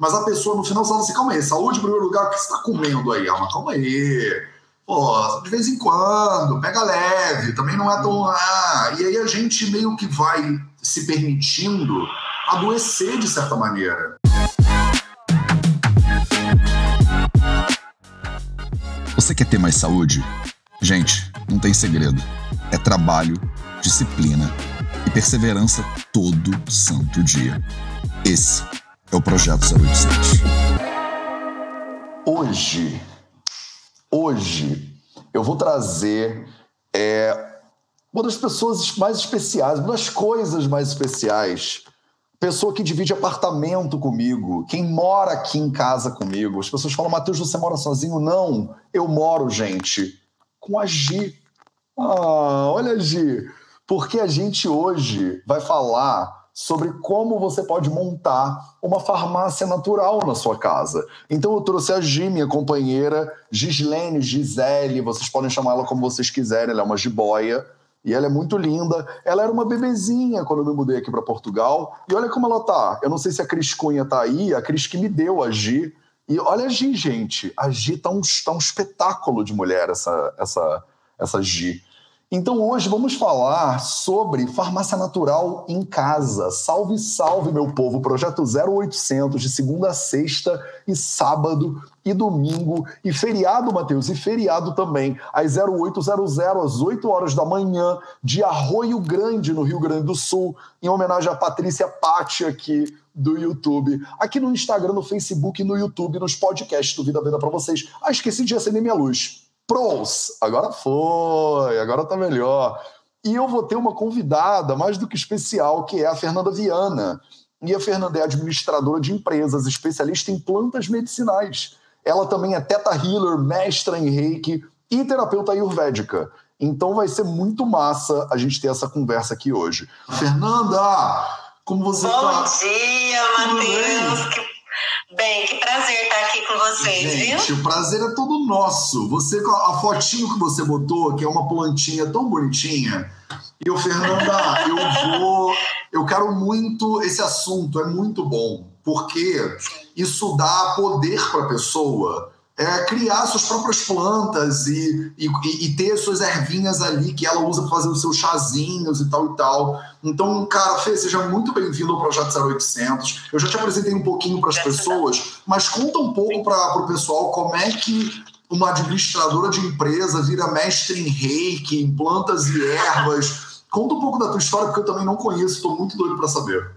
Mas a pessoa no final fala assim: calma aí, saúde em primeiro lugar, o que você está comendo aí? Mas calma aí. Pô, de vez em quando, pega leve, também não é tão. Ah, e aí a gente meio que vai se permitindo adoecer de certa maneira. Você quer ter mais saúde? Gente, não tem segredo. É trabalho, disciplina e perseverança todo santo dia. Esse é o Projeto 087. Hoje, hoje, eu vou trazer é, uma das pessoas mais especiais, uma das coisas mais especiais. Pessoa que divide apartamento comigo, quem mora aqui em casa comigo. As pessoas falam, Matheus, você mora sozinho? Não, eu moro, gente, com a Gi. Ah, olha, Gi, porque a gente hoje vai falar sobre como você pode montar uma farmácia natural na sua casa. Então eu trouxe a Gi, minha companheira, Gislene, Gisele, vocês podem chamar ela como vocês quiserem, ela é uma jiboia. E ela é muito linda. Ela era uma bebezinha quando eu me mudei aqui para Portugal. E olha como ela tá. Eu não sei se a Cris Cunha tá aí, a Cris que me deu a Gi. E olha a Gi, gente. A Gi tá um, tá um espetáculo de mulher, essa, essa, essa Gi. Então hoje vamos falar sobre farmácia natural em casa. Salve, salve, meu povo! Projeto 0800 de segunda a sexta e sábado e domingo e feriado, Matheus, e feriado também, às 0800 às 8 horas da manhã de Arroio Grande, no Rio Grande do Sul, em homenagem a Patrícia Patti aqui do YouTube, aqui no Instagram, no Facebook, no YouTube, nos podcasts do Vida Venda para vocês. Ah, esqueci de acender minha luz. Pros, agora foi, agora tá melhor. E eu vou ter uma convidada mais do que especial, que é a Fernanda Viana. E a Fernanda é administradora de empresas, especialista em plantas medicinais. Ela também é teta healer, mestra em reiki e terapeuta ayurvédica. Então vai ser muito massa a gente ter essa conversa aqui hoje. Fernanda, como você Bom tá? Bom dia, Matheus. Que Bem, que prazer estar aqui com vocês, Gente, viu? o prazer é todo nosso. Você a fotinho que você botou, que é uma plantinha tão bonitinha. E o Fernanda, eu vou, eu quero muito esse assunto, é muito bom, porque isso dá poder para a pessoa é, criar suas próprias plantas e, e, e, ter suas ervinhas ali que ela usa para fazer os seus chazinhos e tal e tal. Então, cara, Fê, seja muito bem-vindo ao Projeto 0800. Eu já te apresentei um pouquinho para as pessoas, mas conta um pouco para o pessoal como é que uma administradora de empresa vira mestre em reiki, em plantas e ervas. Conta um pouco da tua história, porque eu também não conheço, estou muito doido para saber.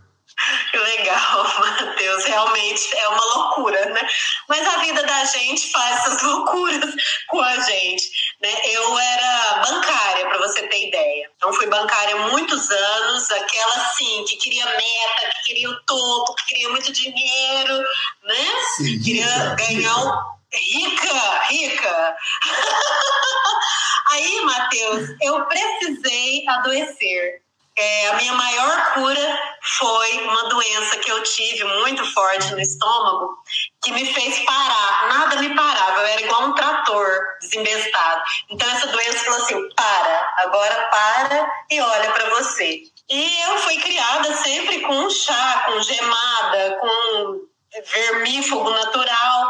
Que legal, Matheus. Realmente é uma loucura, né? Mas a vida da gente faz essas loucuras com a gente. Né? Eu era bancária, para você ter ideia. Então, fui bancária há muitos anos, aquela assim, que queria meta, que queria o topo, que queria muito dinheiro, né? Sim, queria rica, ganhar um. Rica, rica. Aí, Matheus, eu precisei adoecer é, a minha maior cura foi uma doença que eu tive muito forte no estômago, que me fez parar. Nada me parava, eu era igual um trator desembestado. Então essa doença falou assim: para, agora para e olha para você. E eu fui criada sempre com chá, com gemada, com vermífugo natural.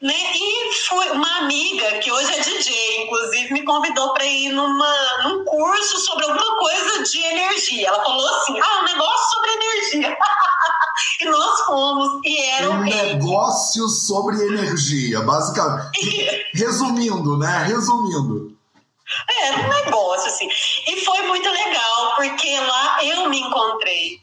Né? E foi uma amiga, que hoje é DJ, inclusive, me convidou para ir numa, num curso sobre alguma coisa de energia. Ela falou assim: ah, um negócio sobre energia. e nós fomos, e era um negócio sobre energia, basicamente. Resumindo, né? Resumindo. Era um negócio, assim. E foi muito legal, porque lá eu me encontrei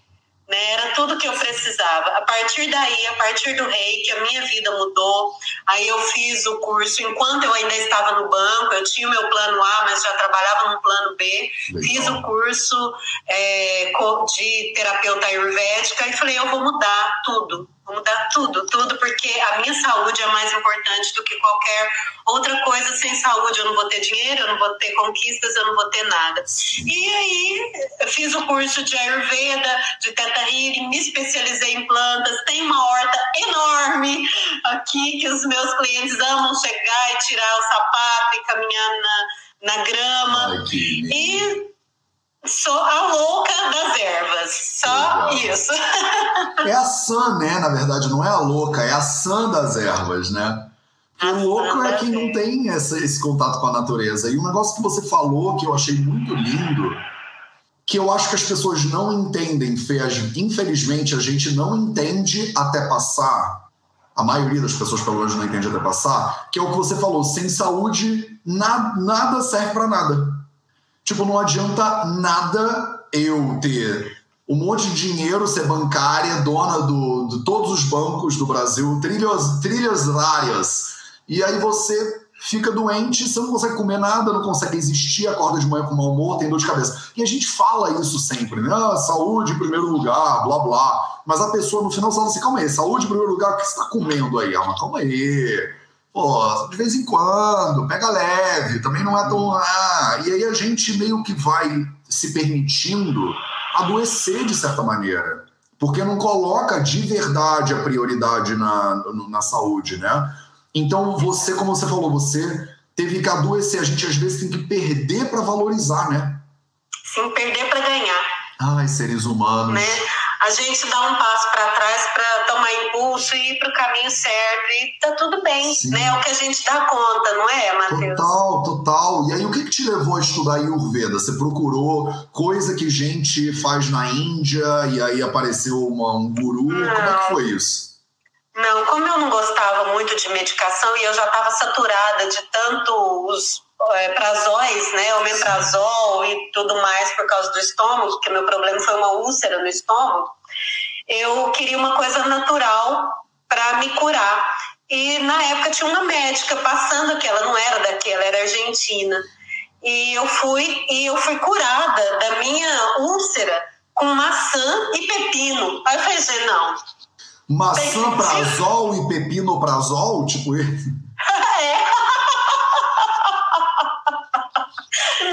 né? Era tudo que eu precisava. A partir daí, a partir do reiki, a minha vida mudou. Aí eu fiz o curso enquanto eu ainda estava no banco, eu tinha o meu plano A, mas já trabalhava no plano B. Legal. Fiz o curso é, de terapeuta ayurvédica e falei, eu vou mudar tudo. Vou mudar tudo, tudo, porque a minha saúde é mais importante do que qualquer outra coisa. Sem saúde eu não vou ter dinheiro, eu não vou ter conquistas, eu não vou ter nada. E aí eu fiz o curso de Ayurveda, de Teta Healing, me especializei em plantas, tem uma horta enorme aqui que os meus clientes amam chegar e tirar o sapato e caminhar na, na grama. Ai, e Sou a louca das ervas, só Legal. isso. É a sã, né? Na verdade, não é a louca, é a sã das ervas, né? O louco é quem não tem essa, esse contato com a natureza. E um negócio que você falou que eu achei muito lindo, que eu acho que as pessoas não entendem, Fê, infelizmente a gente não entende até passar. A maioria das pessoas, pelo menos, não entende até passar, que é o que você falou: sem saúde, na, nada serve para nada. Tipo, não adianta nada eu ter um monte de dinheiro, ser bancária, dona do, de todos os bancos do Brasil, trilhas, áreas e aí você fica doente, você não consegue comer nada, não consegue existir, acorda de manhã com mau humor, tem dor de cabeça. E a gente fala isso sempre, né? Ah, saúde em primeiro lugar, blá blá. Mas a pessoa no final fala assim: calma aí, saúde em primeiro lugar, o que você está comendo aí? Ah, calma aí. Pô, de vez em quando, pega leve, também não é tão. Ah. E aí a gente meio que vai se permitindo adoecer de certa maneira. Porque não coloca de verdade a prioridade na, na saúde, né? Então, você, como você falou, você teve que adoecer. A gente às vezes tem que perder para valorizar, né? Sim, perder para ganhar. Ai, seres humanos. Né? A gente dá um passo para trás para tomar impulso e ir para o caminho certo e tá tudo bem, Sim. né? É o que a gente dá conta, não é, Matheus? Total, total. E aí, o que, que te levou a estudar Ayurveda? Você procurou coisa que gente faz na Índia e aí apareceu uma, um guru? Não. Como é que foi isso? Não, como eu não gostava muito de medicação e eu já estava saturada de tanto os é, prazóis, né, omeprazol e tudo mais por causa do estômago, porque meu problema foi uma úlcera no estômago, eu queria uma coisa natural para me curar. E na época tinha uma médica passando que ela não era daqui, ela era argentina. E eu fui e eu fui curada da minha úlcera com maçã e pepino. Aí eu falei, não, Maçã prazol e pepino prazol? Tipo ele. É.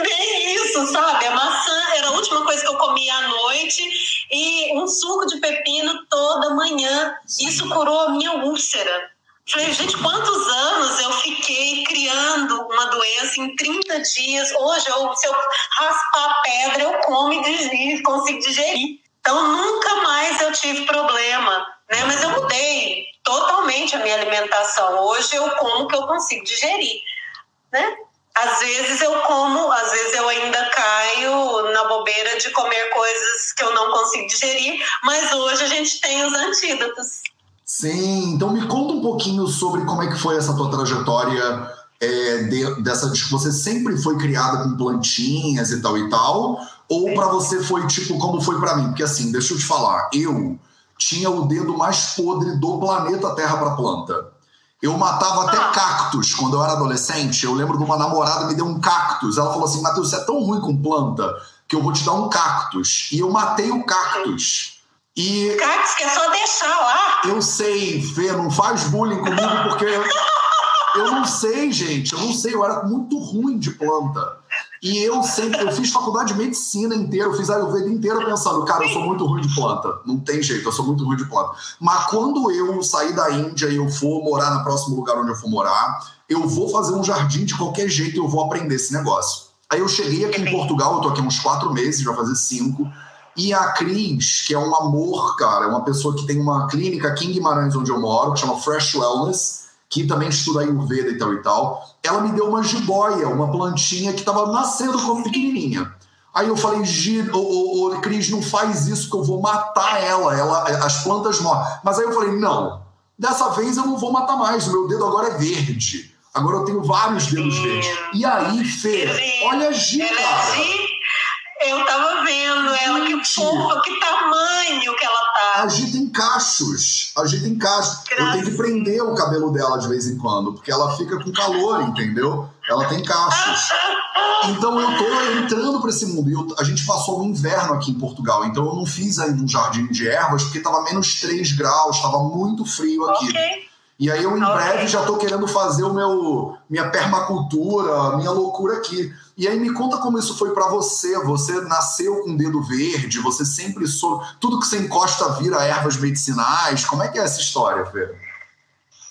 Bem isso, sabe? A maçã era a última coisa que eu comia à noite e um suco de pepino toda manhã. Isso curou a minha úlcera. Falei, gente, quantos anos eu fiquei criando uma doença em 30 dias? Hoje, eu, se eu raspar a pedra, eu como e consigo digerir. Então, nunca mais eu tive problema né? Mas eu mudei totalmente a minha alimentação. Hoje eu como o que eu consigo digerir, né? Às vezes eu como, às vezes eu ainda caio na bobeira de comer coisas que eu não consigo digerir, mas hoje a gente tem os antídotos. Sim, então me conta um pouquinho sobre como é que foi essa tua trajetória é, de, dessa você sempre foi criada com plantinhas e tal e tal, ou para você foi tipo como foi para mim? Porque assim, deixa eu te falar, eu tinha o dedo mais podre do planeta Terra para planta. Eu matava até ah. cactos quando eu era adolescente. Eu lembro de uma namorada me deu um cactus. Ela falou assim: Matheus, você é tão ruim com planta que eu vou te dar um cactus. E eu matei o cactus. E. Cactus que é só deixar lá. Eu sei, Fê, não faz bullying comigo porque. eu não sei, gente. Eu não sei. Eu era muito ruim de planta. E eu sempre, eu fiz faculdade de medicina inteira, eu fiz Ayurveda inteira pensando, cara, eu sou muito ruim de planta. Não tem jeito, eu sou muito ruim de planta. Mas quando eu sair da Índia e eu for morar no próximo lugar onde eu for morar, eu vou fazer um jardim de qualquer jeito, eu vou aprender esse negócio. Aí eu cheguei aqui em Portugal, eu tô aqui uns quatro meses, vai fazer cinco. E a Cris, que é um amor, cara, é uma pessoa que tem uma clínica aqui em Guimarães, onde eu moro, que chama Fresh Wellness que também estuda Ayurveda e tal e tal, ela me deu uma jiboia, uma plantinha que estava nascendo como pequenininha. Aí eu falei, ô, ô, ô, Cris, não faz isso que eu vou matar ela, ela as plantas morrem. Mas aí eu falei, não, dessa vez eu não vou matar mais, o meu dedo agora é verde. Agora eu tenho vários dedos verdes. E aí, Fê, olha a Gi, cara. Eu tava vendo ela, que fofa, que tamanho que ela tá. A Gi tem cachos. A Gi tem cachos. Eu tenho que prender o cabelo dela de vez em quando, porque ela fica com calor, entendeu? Ela tem cachos. Então eu tô entrando para esse mundo. Eu, a gente passou o inverno aqui em Portugal, então eu não fiz ainda um jardim de ervas, porque tava menos 3 graus, tava muito frio aqui. Okay. E aí eu em okay. breve já tô querendo fazer o meu minha permacultura, minha loucura aqui. E aí me conta como isso foi para você. Você nasceu com o dedo verde, você sempre sou tudo que você encosta vira ervas medicinais. Como é que é essa história, Fê?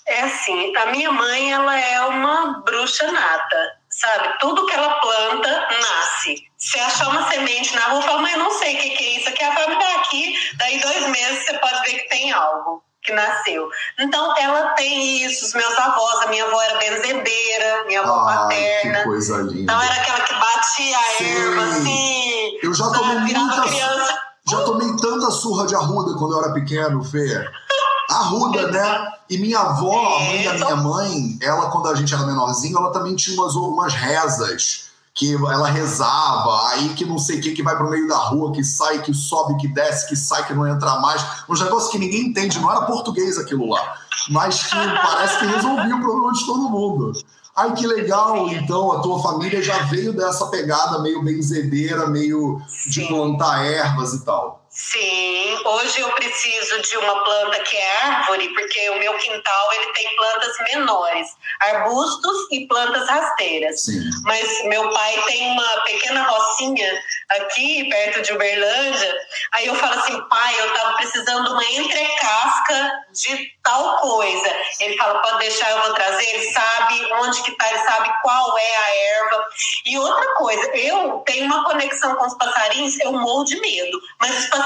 É assim, a minha mãe ela é uma bruxa nata. sabe? Tudo que ela planta nasce. Se achar uma semente na rua, fala, mas eu não sei o que, que é isso aqui. Ela me dar aqui, daí dois meses você pode ver que tem algo que nasceu. Então, ela tem isso, os meus avós, a minha avó era benzedeira, minha avó Ai, paterna. que coisa linda. Então, era aquela que batia a Sim. erva, assim, Eu já tomei muita criança. Já tomei tanta surra de arruda quando eu era pequeno, Fê. Arruda, né? E minha avó, a mãe da minha mãe, ela, quando a gente era menorzinho, ela também tinha umas, umas rezas. Que ela rezava, aí que não sei o que, que vai pro meio da rua, que sai, que sobe, que desce, que sai, que não entra mais. Uns negócios que ninguém entende, não era português aquilo lá. Mas que parece que resolvia o problema de todo mundo. Ai, que legal, então a tua família já veio dessa pegada meio benzedeira, meio de plantar ervas e tal. Sim, hoje eu preciso de uma planta que é árvore, porque o meu quintal ele tem plantas menores, arbustos e plantas rasteiras. Sim. Mas meu pai tem uma pequena rocinha aqui perto de Uberlândia. Aí eu falo assim, pai, eu tava precisando de uma entrecasca de tal coisa. Ele fala, pode deixar, eu vou trazer. Ele sabe onde que tá, ele sabe qual é a erva. E outra coisa, eu tenho uma conexão com os passarinhos, eu morro de medo. Mas os passarinhos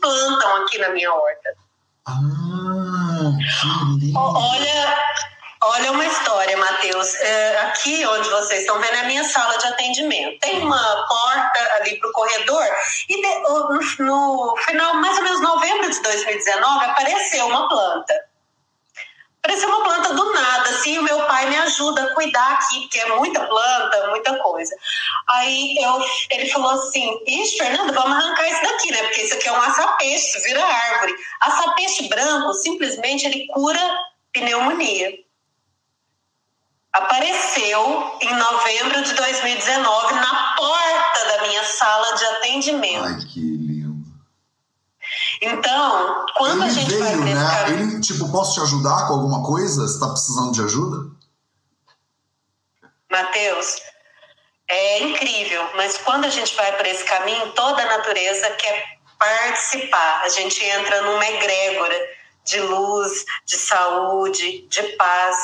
plantam aqui na minha horta. Ah, Olha, olha uma história, Matheus. É, aqui onde vocês estão vendo é a minha sala de atendimento. Tem uma porta ali para o corredor e de- no, no final, mais ou menos novembro de 2019, apareceu uma planta. Apareceu uma planta do nada, assim, o meu pai me ajuda a cuidar aqui, porque é muita planta, muita coisa. Aí eu, ele falou assim, ixi, Fernanda, vamos arrancar isso daqui, né? Porque isso aqui é um açapeixe, isso vira árvore. Açapeixe branco, simplesmente, ele cura pneumonia. Apareceu em novembro de 2019 na porta da minha sala de atendimento. Ai, que. Então, quando a Ele gente vai veio, nesse né? caminho... Ele, tipo, posso te ajudar com alguma coisa? Você tá precisando de ajuda? Mateus, é incrível, mas quando a gente vai por esse caminho, toda a natureza quer participar. A gente entra numa egrégora de luz, de saúde, de paz.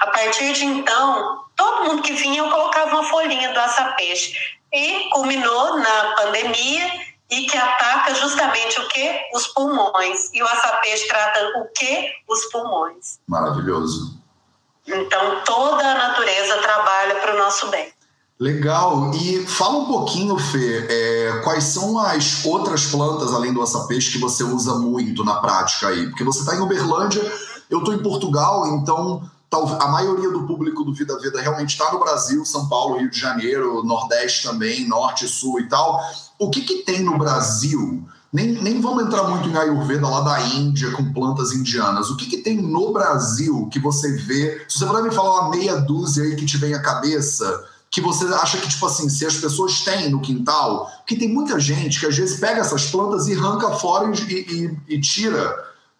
A partir de então, todo mundo que vinha, eu colocava uma folhinha do açapeixe. E culminou na pandemia e que ataca justamente o que? Os pulmões. E o açapeixe trata o que? Os pulmões. Maravilhoso. Então, toda a natureza trabalha para o nosso bem. Legal. E fala um pouquinho, Fê, é, quais são as outras plantas, além do açapeixe, que você usa muito na prática aí? Porque você está em Uberlândia, eu estou em Portugal, então a maioria do público do Vida Veda realmente está no Brasil, São Paulo, Rio de Janeiro, Nordeste também, Norte, Sul e tal. O que, que tem no Brasil? Nem, nem vamos entrar muito em Ayurveda lá da Índia com plantas indianas. O que, que tem no Brasil que você vê? Se você puder me falar uma meia dúzia aí que te vem à cabeça, que você acha que, tipo assim, se as pessoas têm no quintal, porque tem muita gente que às vezes pega essas plantas e arranca fora e, e- e tira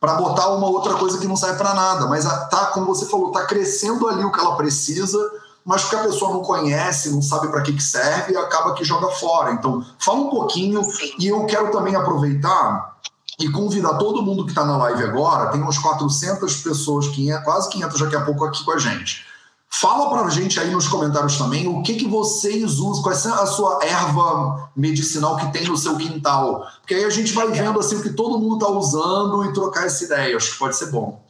para botar uma outra coisa que não serve para nada. Mas tá, como você falou, tá crescendo ali o que ela precisa, mas porque a pessoa não conhece, não sabe para que, que serve e acaba que joga fora. Então, fala um pouquinho Sim. e eu quero também aproveitar e convidar todo mundo que está na live agora, tem uns 400 pessoas, 500, quase 500 daqui a pouco aqui com a gente. Fala pra gente aí nos comentários também o que, que vocês usam, qual é a sua erva medicinal que tem no seu quintal. Porque aí a gente vai vendo assim o que todo mundo tá usando e trocar essa ideia. Acho que pode ser bom.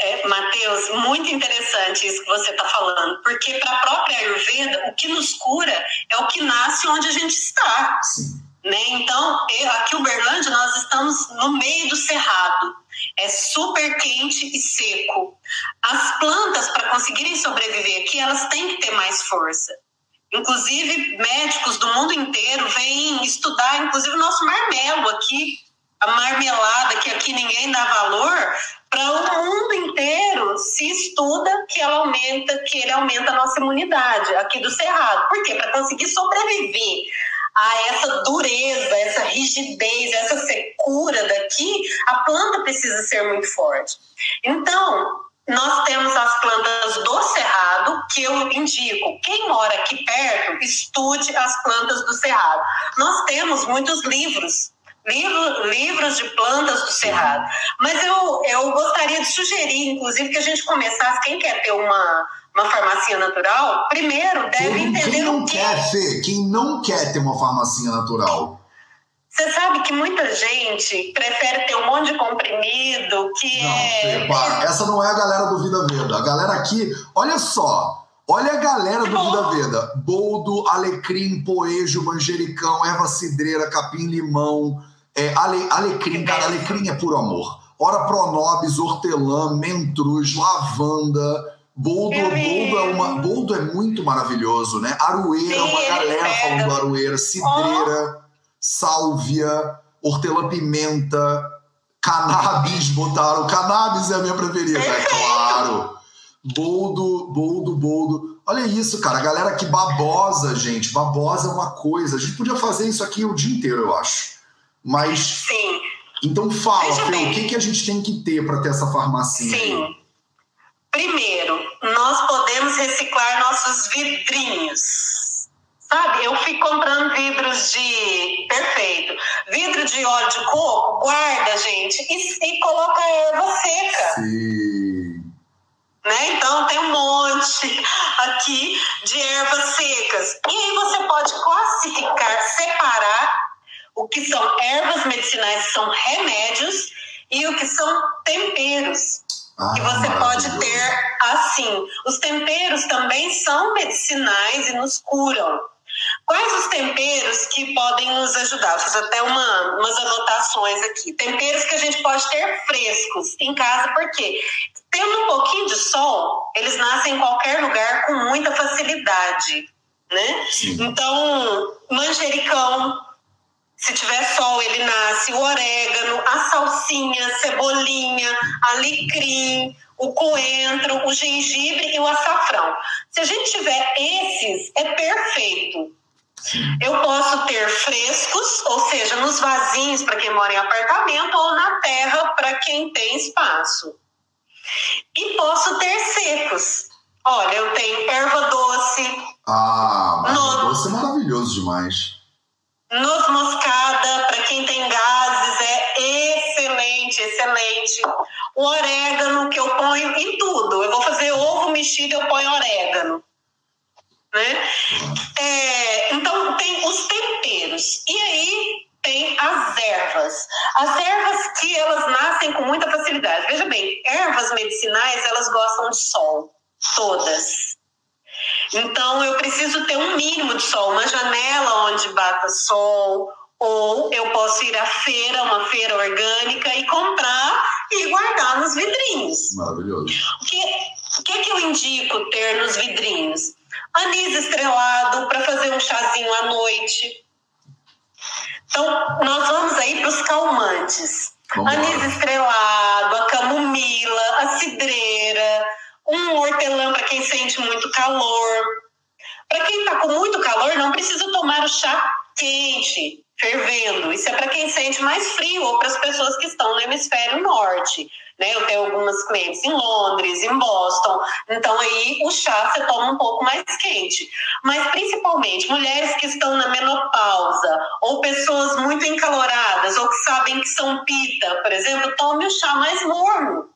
É, Matheus, muito interessante isso que você está falando, porque para a própria Ayurveda, o que nos cura é o que nasce onde a gente está. Sim. Né? Então, eu, aqui em Uberlândia, nós estamos no meio do cerrado. É super quente e seco. As plantas, para conseguirem sobreviver aqui, elas têm que ter mais força. Inclusive, médicos do mundo inteiro vêm estudar, inclusive o nosso marmelo aqui, a marmelada, que aqui ninguém dá valor, para o mundo inteiro se estuda que ela aumenta, que ele aumenta a nossa imunidade aqui do cerrado. Por quê? Para conseguir sobreviver a essa dureza, essa rigidez, essa secura daqui, a planta precisa ser muito forte. Então, nós temos as plantas do cerrado, que eu indico, quem mora aqui perto, estude as plantas do cerrado. Nós temos muitos livros, livro, livros de plantas do cerrado. Mas eu, eu gostaria de sugerir, inclusive, que a gente começasse, quem quer ter uma, uma farmácia natural, primeiro deve quem, entender quem não o que quer, Fê, quem não quer ter uma farmacinha natural? Você sabe que muita gente prefere ter um monte de comprimido que Não, é. Fê, para. Essa não é a galera do Vida Veda. A galera aqui, olha só. Olha a galera do Vida Veda. Boldo, alecrim, poejo, manjericão, erva cidreira, capim-limão, é, ale, alecrim. Cara, alecrim é puro amor. Ora pronobis, hortelã, mentruz, lavanda. Boldo, Eu boldo, é uma, boldo é muito maravilhoso, né? Aroeira, Sim, uma galera pega. falando do aroeira, cidreira, sálvia, hortelã-pimenta, cannabis botaram. Cannabis é a minha preferida, é claro. Boldo, boldo, boldo. Olha isso, cara. A galera que babosa, gente. Babosa é uma coisa. A gente podia fazer isso aqui o dia inteiro, eu acho. Mas, Sim, então fala, Veja Fê, bem. o que, que a gente tem que ter para ter essa farmacinha? sim. Primeiro, nós podemos reciclar nossos vidrinhos. Sabe, eu fui comprando vidros de. Perfeito. Vidro de óleo de coco, guarda, gente, e, e coloca erva seca. Sim. né? Então tem um monte aqui de ervas secas. E aí você pode classificar, separar o que são ervas medicinais, que são remédios, e o que são temperos, Ah, que você pode ter assim. Os temperos também são medicinais e nos curam. Quais os temperos que podem nos ajudar? Eu fiz até uma, umas anotações aqui. Temperos que a gente pode ter frescos em casa, porque tendo um pouquinho de sol, eles nascem em qualquer lugar com muita facilidade, né? Sim. Então, manjericão, se tiver sol, ele nasce. O orégano, a salsinha, a cebolinha, alecrim, o coentro, o gengibre e o açafrão. Se a gente tiver esses, é perfeito. Eu posso ter frescos, ou seja, nos vasinhos para quem mora em apartamento ou na terra para quem tem espaço. E posso ter secos. Olha, eu tenho erva doce, Ah, o doce é maravilhoso demais. Noz moscada, para quem tem gases, é excelente, excelente. O orégano que eu ponho em tudo. Eu vou fazer ovo mexido, eu ponho orégano. Né? É, então, tem os temperos. E aí tem as ervas. As ervas que elas nascem com muita facilidade. Veja bem, ervas medicinais, elas gostam de sol. Todas. Então, eu preciso ter um mínimo de sol, uma janela onde bata sol, ou eu posso ir à feira, uma feira orgânica, e comprar e guardar nos vidrinhos. Maravilhoso. O que, o que, que eu indico ter nos vidrinhos? Anis estrelado para fazer um chazinho à noite. Então, nós vamos aí para os calmantes. Vamos Anis lá. estrelado, a camomila, a cidreira, um hortelã para quem sente muito calor. Para quem está com muito calor, não precisa tomar o chá quente, fervendo. Isso é para quem sente mais frio ou para as pessoas que estão no hemisfério norte. Né? Eu tenho algumas clientes em Londres, em Boston. Então aí o chá você toma um pouco mais quente. Mas principalmente mulheres que estão na menopausa ou pessoas muito encaloradas ou que sabem que são pita, por exemplo, tome o chá mais morno.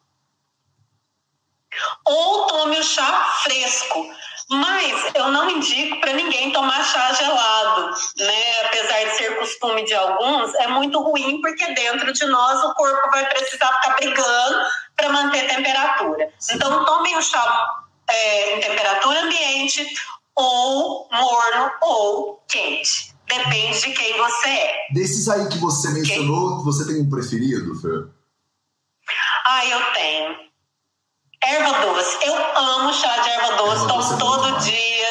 Ou tome o chá fresco. Mas eu não indico para ninguém tomar chá gelado, né? Apesar de ser costume de alguns, é muito ruim porque dentro de nós o corpo vai precisar ficar brigando para manter temperatura. Então tomem o chá é, em temperatura ambiente ou morno ou quente. Depende de quem você é. Desses aí que você mencionou, você tem um preferido, Fê? Ah, eu tenho. Erva doce. Eu amo chá de erva doce, Erva é tomo bom todo demais. dia.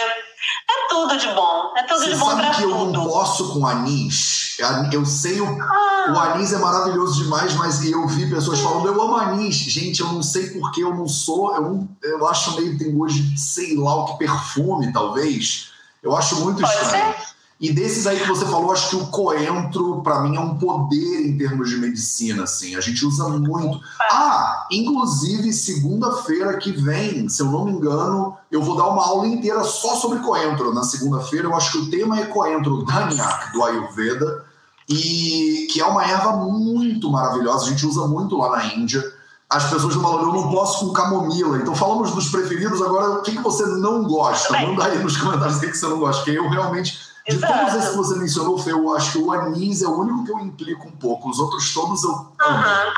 É tudo de bom. É tudo Você de bom sabe pra que eu não tudo. posso com anis? Eu sei o, Ah, o anis é maravilhoso demais, mas eu vi pessoas falando, eu amo anis. Gente, eu não sei porque eu não sou, eu, não- eu acho meio que tem de, sei lá, o que perfume, talvez. Eu acho muito Pode estranho. E desses aí que você falou, acho que o coentro, pra mim, é um poder em termos de medicina, assim. A gente usa muito. Ah, inclusive, segunda-feira que vem, se eu não me engano, eu vou dar uma aula inteira só sobre coentro. Na segunda-feira, eu acho que o tema é coentro Danyak, do Ayurveda, e que é uma erva muito maravilhosa. A gente usa muito lá na Índia. as pessoas falam, eu não posso com camomila. Então falamos dos preferidos, agora o que, que você não gosta? Manda aí nos comentários o que, que você não gosta, porque eu realmente, de Exato. todos esses que você mencionou, Fê, eu acho que o anis é o único que eu implico um pouco. Os outros todos eu. Uhum.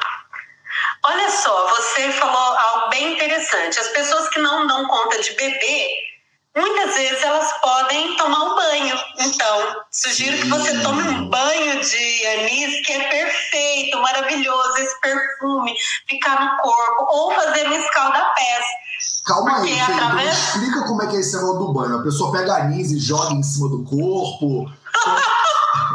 Olha só, você falou algo bem interessante. As pessoas que não dão conta de beber, muitas vezes elas podem tomar um banho. Então, sugiro que você tome um banho de anis, que é perfeito, maravilhoso, esse perfume, ficar no corpo, ou fazer um escalda-pés. Calma aí, Fê, através... então explica como é que é esse negócio do banho. A pessoa pega anis e joga em cima do corpo.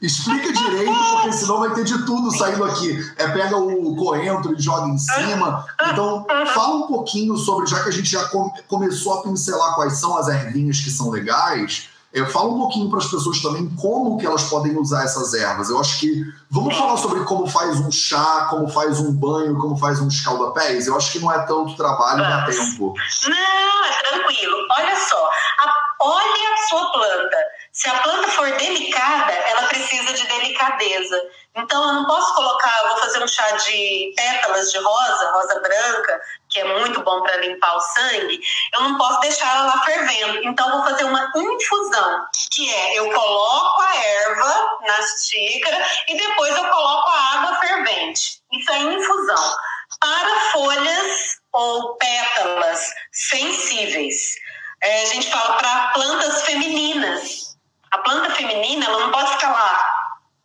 Explica direito, porque senão vai ter de tudo saindo aqui. É pega o coentro e joga em cima. Então, fala um pouquinho sobre, já que a gente já começou a pincelar quais são as ervinhas que são legais, eu falo um pouquinho para as pessoas também como que elas podem usar essas ervas. Eu acho que vamos falar sobre como faz um chá, como faz um banho, como faz um escaldapés. Eu acho que não é tanto trabalho, dá tempo. Não, é tranquilo. Olha só, a, olha a sua planta. Se a planta for delicada, ela precisa de delicadeza. Então, eu não posso colocar, vou fazer um chá de pétalas de rosa, rosa branca, que é muito bom para limpar o sangue. Eu não posso deixar ela lá fervendo. Então, vou fazer uma infusão, que é eu coloco a erva na xícara e depois eu coloco a água fervente. Isso é infusão. Para folhas ou pétalas sensíveis. É, a gente fala para plantas femininas a planta feminina ela não pode ficar lá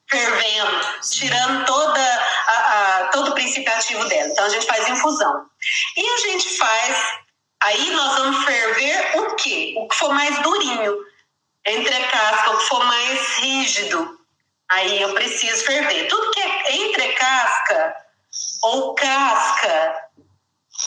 fervendo, tirando toda a, a, todo o princípio ativo dela. Então a gente faz infusão. E a gente faz, aí nós vamos ferver o quê? O que for mais durinho, entre a casca, o que for mais rígido. Aí eu preciso ferver. Tudo que é entre casca, ou casca,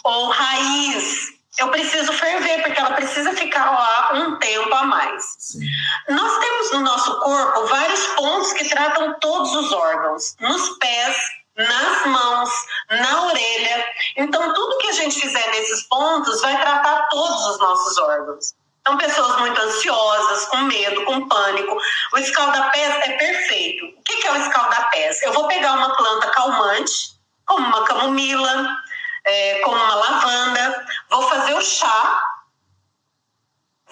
ou raiz, eu preciso ferver, porque ela precisa ficar lá um tempo a mais. Sim. Nós temos no nosso corpo vários pontos que tratam todos os órgãos, nos pés, nas mãos, na orelha. Então, tudo que a gente fizer nesses pontos vai tratar todos os nossos órgãos. Então, pessoas muito ansiosas, com medo, com pânico. O escaldapés é perfeito. O que é o escaldapés? Eu vou pegar uma planta calmante, como uma camomila, é, como uma lavanda. Vou fazer o chá.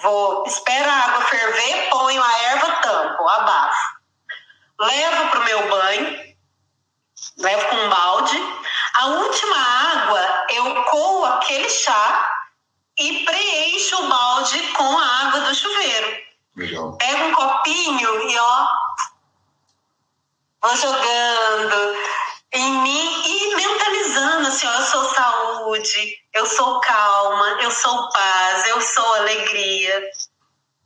Vou esperar a água ferver, ponho a erva, tampo, abafo. Levo para o meu banho, levo com um balde. A última água, eu coo aquele chá e preencho o balde com a água do chuveiro. Legal. Pego um copinho e ó, vou jogando em mim e mentalizando assim, ó, eu sou saúde, eu sou calma, eu sou paz, eu sou alegria.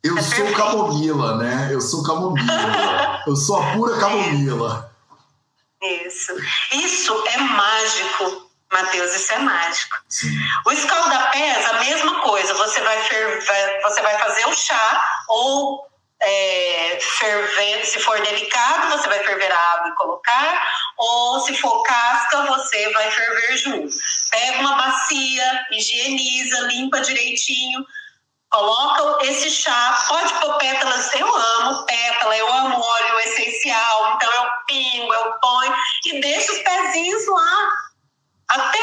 Eu é sou perfeito. camomila, né? Eu sou camomila. eu sou a pura camomila. Isso. Isso é mágico, Matheus, isso é mágico. Sim. O escaldapés, a mesma coisa. Você vai, ferver, você vai fazer o chá ou é, se for delicado, você vai ferver a água e colocar, ou se for casca, você vai ferver junto. Pega uma bacia, higieniza, limpa direitinho, coloca esse chá, pode pôr pétalas, eu amo pétala, eu amo óleo essencial, então eu pingo, eu ponho e deixo os pezinhos lá até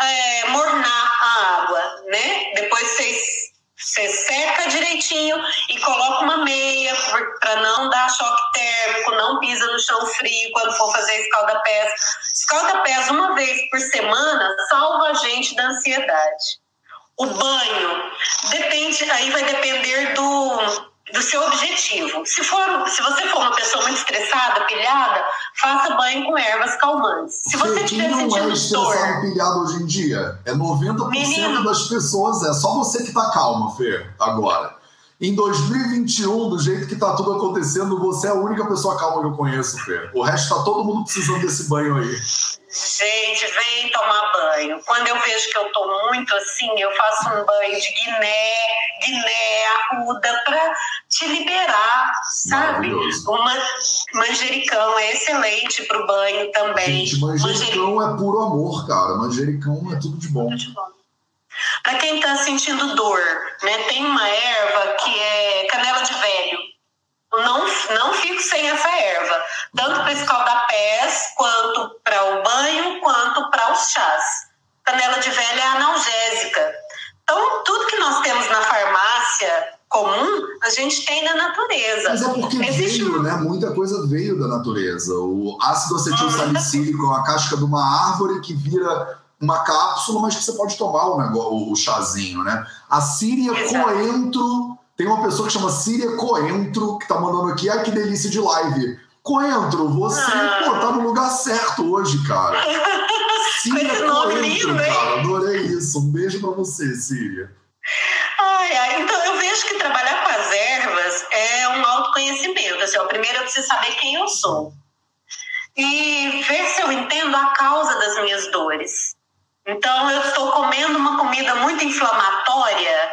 é, mornar a água, né? Depois vocês você seca direitinho e coloca uma meia para não dar choque térmico, não pisa no chão frio quando for fazer escalda-pés. Escalda-pés uma vez por semana salva a gente da ansiedade. O banho depende, aí vai depender do do seu objetivo. Se, for, se você for uma pessoa muito estressada, pilhada, faça banho com ervas calmantes. Se você tiver não sentindo é estressado pilhado hoje em dia? É 90% Menino. das pessoas, é só você que tá calma, Fê, agora. Em 2021, do jeito que tá tudo acontecendo, você é a única pessoa calma que eu conheço, Fê. O resto tá todo mundo precisando desse banho aí. Gente, vem tomar banho. Quando eu vejo que eu tô muito assim, eu faço um banho de guiné, guiné, arruda, pra te liberar, sabe? Uma manjericão é excelente pro banho também. Gente, manjericão, é puro amor, cara. Manjericão é tudo de bom. Tudo de bom. Para quem está sentindo dor, né, tem uma erva que é canela de velho. Não, não fico sem essa erva, tanto para escaldar pés, quanto para o banho, quanto para o vários chás. Canela de velha é analgésica. Então, tudo que nós temos na farmácia comum, a gente tem na natureza. Mas é porque Existe... veio, né? Muita coisa veio da natureza. O ácido acetil salicílico é uma casca de uma árvore que vira uma cápsula, mas que você pode tomar o, negócio, o chazinho, né? A síria Exato. coentro, tem uma pessoa que chama Síria Coentro, que tá mandando aqui, ai que delícia de live. Coentro, você ah. pô, tá no lugar certo hoje, cara. Síria Coentro, lindo, cara, adorei isso. Um beijo pra você, Síria. Ai, ai, então eu vejo que trabalhar com as ervas é um autoconhecimento. Assim, ó, primeiro eu preciso saber quem eu sou. E ver se eu entendo a causa das minhas dores. Então, eu estou comendo uma comida muito inflamatória,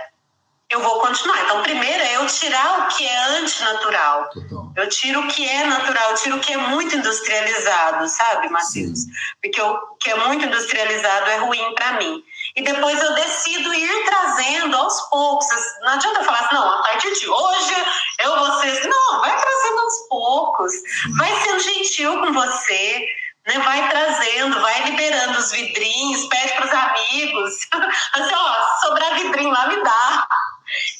eu vou continuar. Então, primeiro é eu tirar o que é antinatural. Eu tiro o que é natural, eu tiro o que é muito industrializado, sabe, Matheus? Porque o que é muito industrializado é ruim para mim. E depois eu decido ir trazendo aos poucos. Não adianta eu falar assim, não, a partir de hoje eu vou ser. Não, vai trazendo aos poucos. Vai sendo gentil com você né? Vai trazendo, vai liberando os vidrinhos, pede para os amigos, assim, ó, sobrar vidrinho lá, me dá.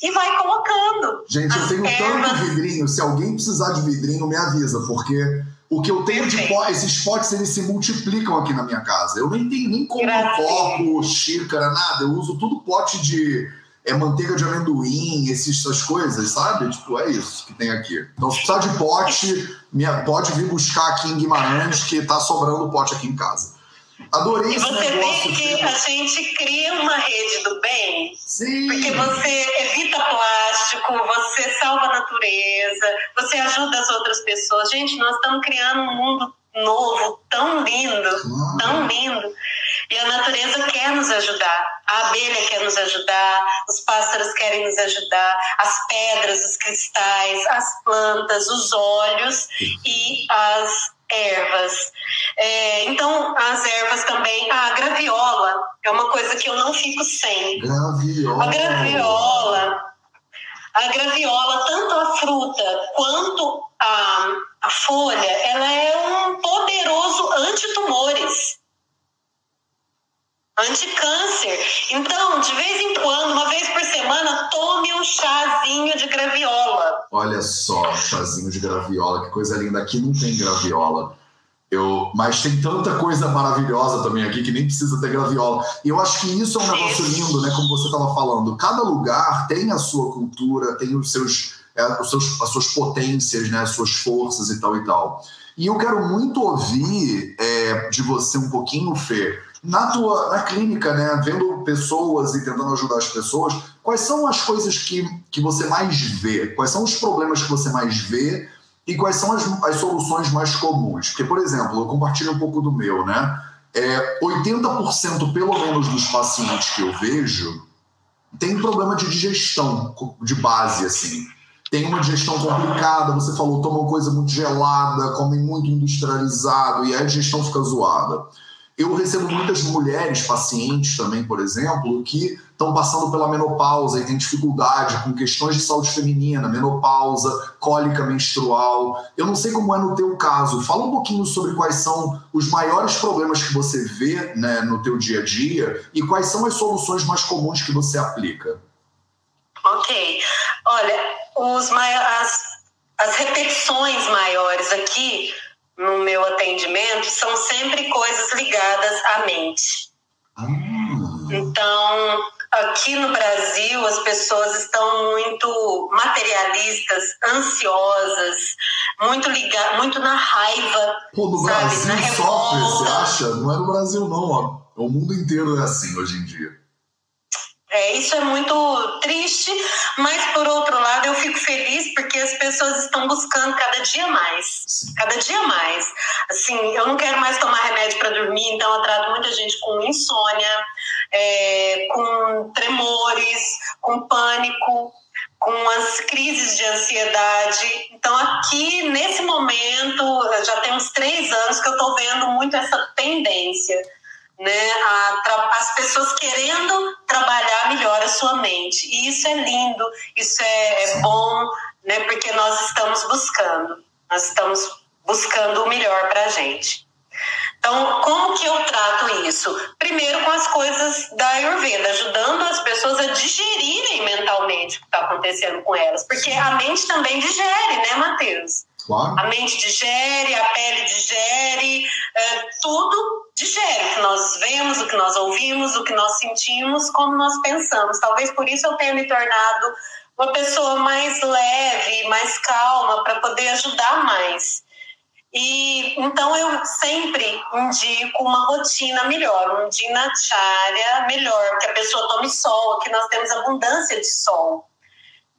E vai colocando. Gente, eu tenho ervas. tanto vidrinho, se alguém precisar de vidrinho, me avisa, porque o que eu tenho Perfeito. de potes, esses potes, eles se multiplicam aqui na minha casa. Eu nem tenho nem como copo, xícara, nada. Eu uso tudo pote de é manteiga de amendoim, essas coisas, sabe? Tipo, é isso que tem aqui. Então, se precisar de pote, minha, pode vir buscar aqui em Guimarães, que tá sobrando pote aqui em casa. Adorei e você vê que a gente cria uma rede do bem. Sim. Porque você evita plástico, você salva a natureza, você ajuda as outras pessoas. Gente, nós estamos criando um mundo novo, tão lindo, tão lindo. E a natureza quer nos ajudar, a abelha quer nos ajudar, os pássaros querem nos ajudar, as pedras, os cristais, as plantas, os olhos e as ervas. É, então, as ervas também. A graviola é uma coisa que eu não fico sem. Graviola. A graviola. A graviola, tanto a fruta quanto a, a folha, ela é um poderoso antitumores anticâncer. Então, de vez em quando, uma vez por semana, tome um chazinho de graviola. Olha só, chazinho de graviola, que coisa linda. Aqui não tem graviola. Eu, mas tem tanta coisa maravilhosa também aqui que nem precisa ter graviola. E eu acho que isso é um negócio lindo, né? Como você estava falando. Cada lugar tem a sua cultura, tem os seus, é, os seus, as suas potências, né? As suas forças e tal e tal. E eu quero muito ouvir é, de você um pouquinho, Fê, na tua na clínica, né, vendo pessoas e tentando ajudar as pessoas, quais são as coisas que, que você mais vê? Quais são os problemas que você mais vê? E quais são as, as soluções mais comuns? Porque, por exemplo, eu compartilho um pouco do meu, né? É, 80% pelo menos dos pacientes que eu vejo tem problema de digestão, de base, assim. Tem uma digestão complicada, você falou, tomam coisa muito gelada, comem muito industrializado e a digestão fica zoada. Eu recebo muitas mulheres pacientes também, por exemplo, que estão passando pela menopausa e têm dificuldade com questões de saúde feminina, menopausa, cólica menstrual. Eu não sei como é no teu caso. Fala um pouquinho sobre quais são os maiores problemas que você vê né, no teu dia a dia e quais são as soluções mais comuns que você aplica. Ok. Olha, os as, as repetições maiores aqui no meu atendimento são sempre coisas ligadas à mente. Ah. Então, aqui no Brasil, as pessoas estão muito materialistas, ansiosas, muito ligadas, muito na raiva. Pô, no sabe? Brasil sofre, você acha? Não é no Brasil, não. Ó. O mundo inteiro é assim hoje em dia. É, isso é muito triste, mas por outro lado eu fico feliz porque as pessoas estão buscando cada dia mais, cada dia mais. Assim, eu não quero mais tomar remédio para dormir, então eu trato muita gente com insônia, é, com tremores, com pânico, com as crises de ansiedade. Então, aqui nesse momento, já tem uns três anos que eu estou vendo muito essa tendência né, a, as pessoas querendo trabalhar melhor a sua mente. E isso é lindo, isso é, é bom, né, porque nós estamos buscando, nós estamos buscando o melhor para a gente. Então, como que eu trato isso? Primeiro com as coisas da Ayurveda, ajudando as pessoas a digerirem mentalmente o que está acontecendo com elas. Porque a mente também digere, né, Matheus? Claro. A mente digere, a pele digere, é, tudo digere. O que nós vemos, o que nós ouvimos, o que nós sentimos, como nós pensamos. Talvez por isso eu tenha me tornado uma pessoa mais leve, mais calma, para poder ajudar mais. E então eu sempre indico uma rotina melhor, um dinacharya melhor, que a pessoa tome sol, que nós temos abundância de sol.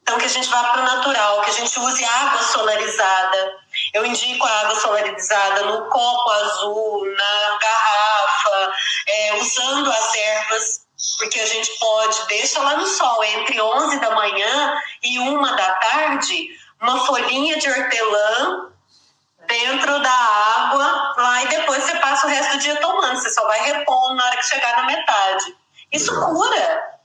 Então que a gente vá para o natural, que a gente use água solarizada. Eu indico a água solarizada no copo azul, na garrafa, é, usando as ervas, porque a gente pode deixa lá no sol entre 11 da manhã e uma da tarde, uma folhinha de hortelã dentro da água lá e depois você passa o resto do dia tomando. Você só vai repondo na hora que chegar na metade. Isso cura.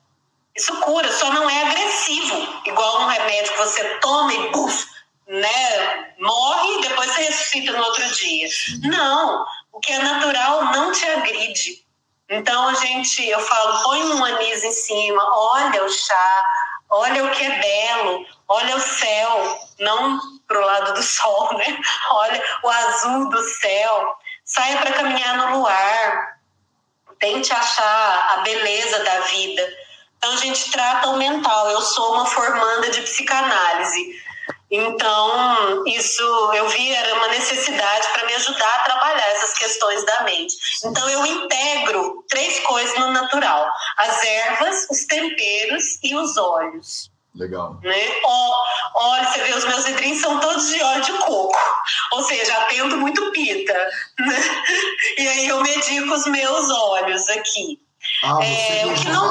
Isso cura, só não é agressivo, igual um remédio que você toma e buf, né, morre e depois você ressuscita no outro dia. Não, o que é natural não te agride. Então a gente, eu falo, põe um anis em cima, olha o chá, olha o que é belo, olha o céu, não para o lado do sol, né? Olha o azul do céu, saia para caminhar no luar, tente achar a beleza da vida. Então a gente trata o mental. Eu sou uma formanda de psicanálise. Então, isso eu vi era uma necessidade para me ajudar a trabalhar essas questões da mente. Então, eu integro três coisas no natural: as ervas, os temperos e os óleos. Legal. Né? Olha, você vê, os meus vidrinhos são todos de óleo de coco. Ou seja, atendo muito pita. Né? E aí eu medico os meus óleos aqui. Ah, você é, o que não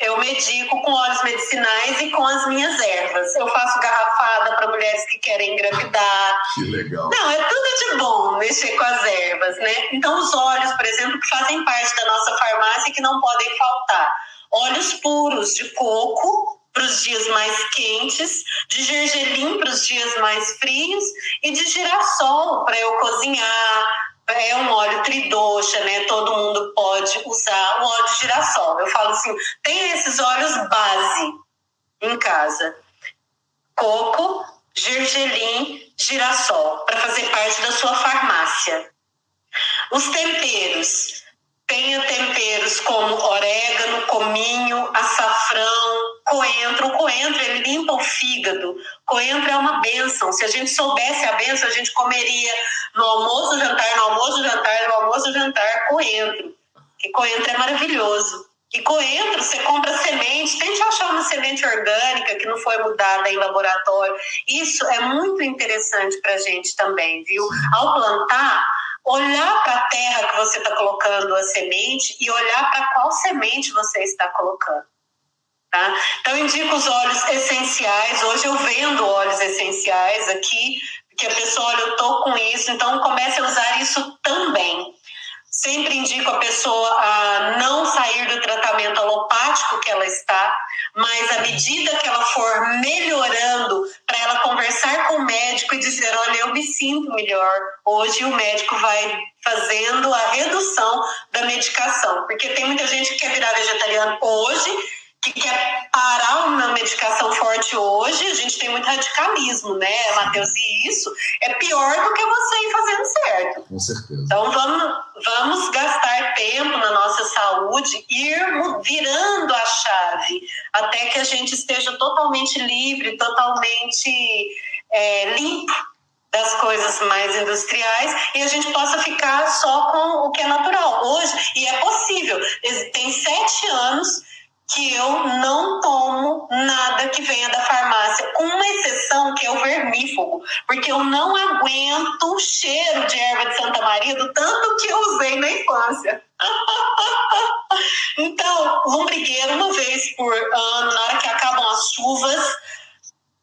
eu medico com óleos medicinais e com as minhas ervas. Eu faço garrafada para mulheres que querem engravidar. Que legal. Não, é tudo de bom mexer com as ervas, né? Então, os óleos, por exemplo, que fazem parte da nossa farmácia que não podem faltar. Óleos puros de coco, para os dias mais quentes, de gergelim para os dias mais frios e de girassol para eu cozinhar, é um óleo tridoxa, né? Todo mundo pode usar o óleo de girassol. Eu falo assim, tem esses óleos base em casa. Coco, gergelim, girassol, para fazer parte da sua farmácia. Os temperos. Tenha temperos como orégano, cominho, açafrão, coentro. O coentro, ele limpa o fígado. Coentro é uma benção. Se a gente soubesse a benção, a gente comeria no almoço, jantar, no almoço, jantar, no almoço, jantar, coentro. E coentro é maravilhoso. E coentro, você compra semente, tente achar uma semente orgânica que não foi mudada em laboratório. Isso é muito interessante para a gente também, viu? Ao plantar, olhar para a terra que você está colocando a semente e olhar para qual semente você está colocando. Tá? Então, indico os óleos essenciais. Hoje eu vendo óleos essenciais aqui, que a pessoa, olha, eu estou com isso, então comece a usar isso também. Sempre indico a pessoa a não sair do tratamento alopático que ela está, mas à medida que ela for melhorando, para ela conversar com o médico e dizer: Olha, eu me sinto melhor. Hoje o médico vai fazendo a redução da medicação, porque tem muita gente que quer virar vegetariano hoje que quer parar uma medicação forte hoje, a gente tem muito radicalismo, né, Matheus? E isso é pior do que você ir fazendo certo. Com certeza. Então vamos, vamos gastar tempo na nossa saúde, ir virando a chave até que a gente esteja totalmente livre, totalmente é, limpo das coisas mais industriais e a gente possa ficar só com o que é natural. Hoje, e é possível, tem sete anos que eu não tomo nada que venha da farmácia, com uma exceção que é o vermífugo, porque eu não aguento o cheiro de erva de Santa Maria do tanto que eu usei na infância. então, lombrigueiro uma vez por ano, na hora que acabam as chuvas,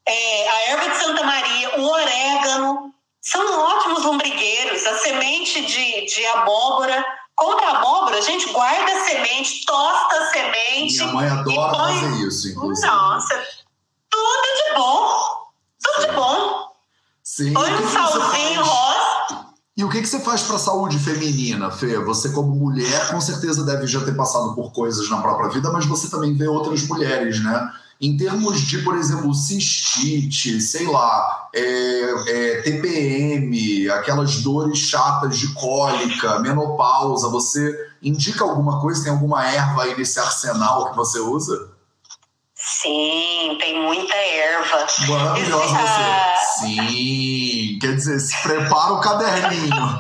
é, a erva de Santa Maria, o orégano, são ótimos lombrigueiros, a semente de, de abóbora Compra abóbora, a gente guarda a semente, tosta a semente. Minha mãe adora põe... fazer isso, inclusive. Nossa, tudo de bom. Tudo Sim. de bom. Sim. Põe um salzinho rosa. E o que, que você faz para a saúde feminina, Fê? Você, como mulher, com certeza deve já ter passado por coisas na própria vida, mas você também vê outras mulheres, né? Em termos de, por exemplo, cistite, sei lá, é, é, TPM, aquelas dores chatas de cólica, menopausa, você indica alguma coisa? Tem alguma erva aí nesse arsenal que você usa? Sim, tem muita erva. Maravilhosa você. Sim, quer dizer, se prepara o caderninho.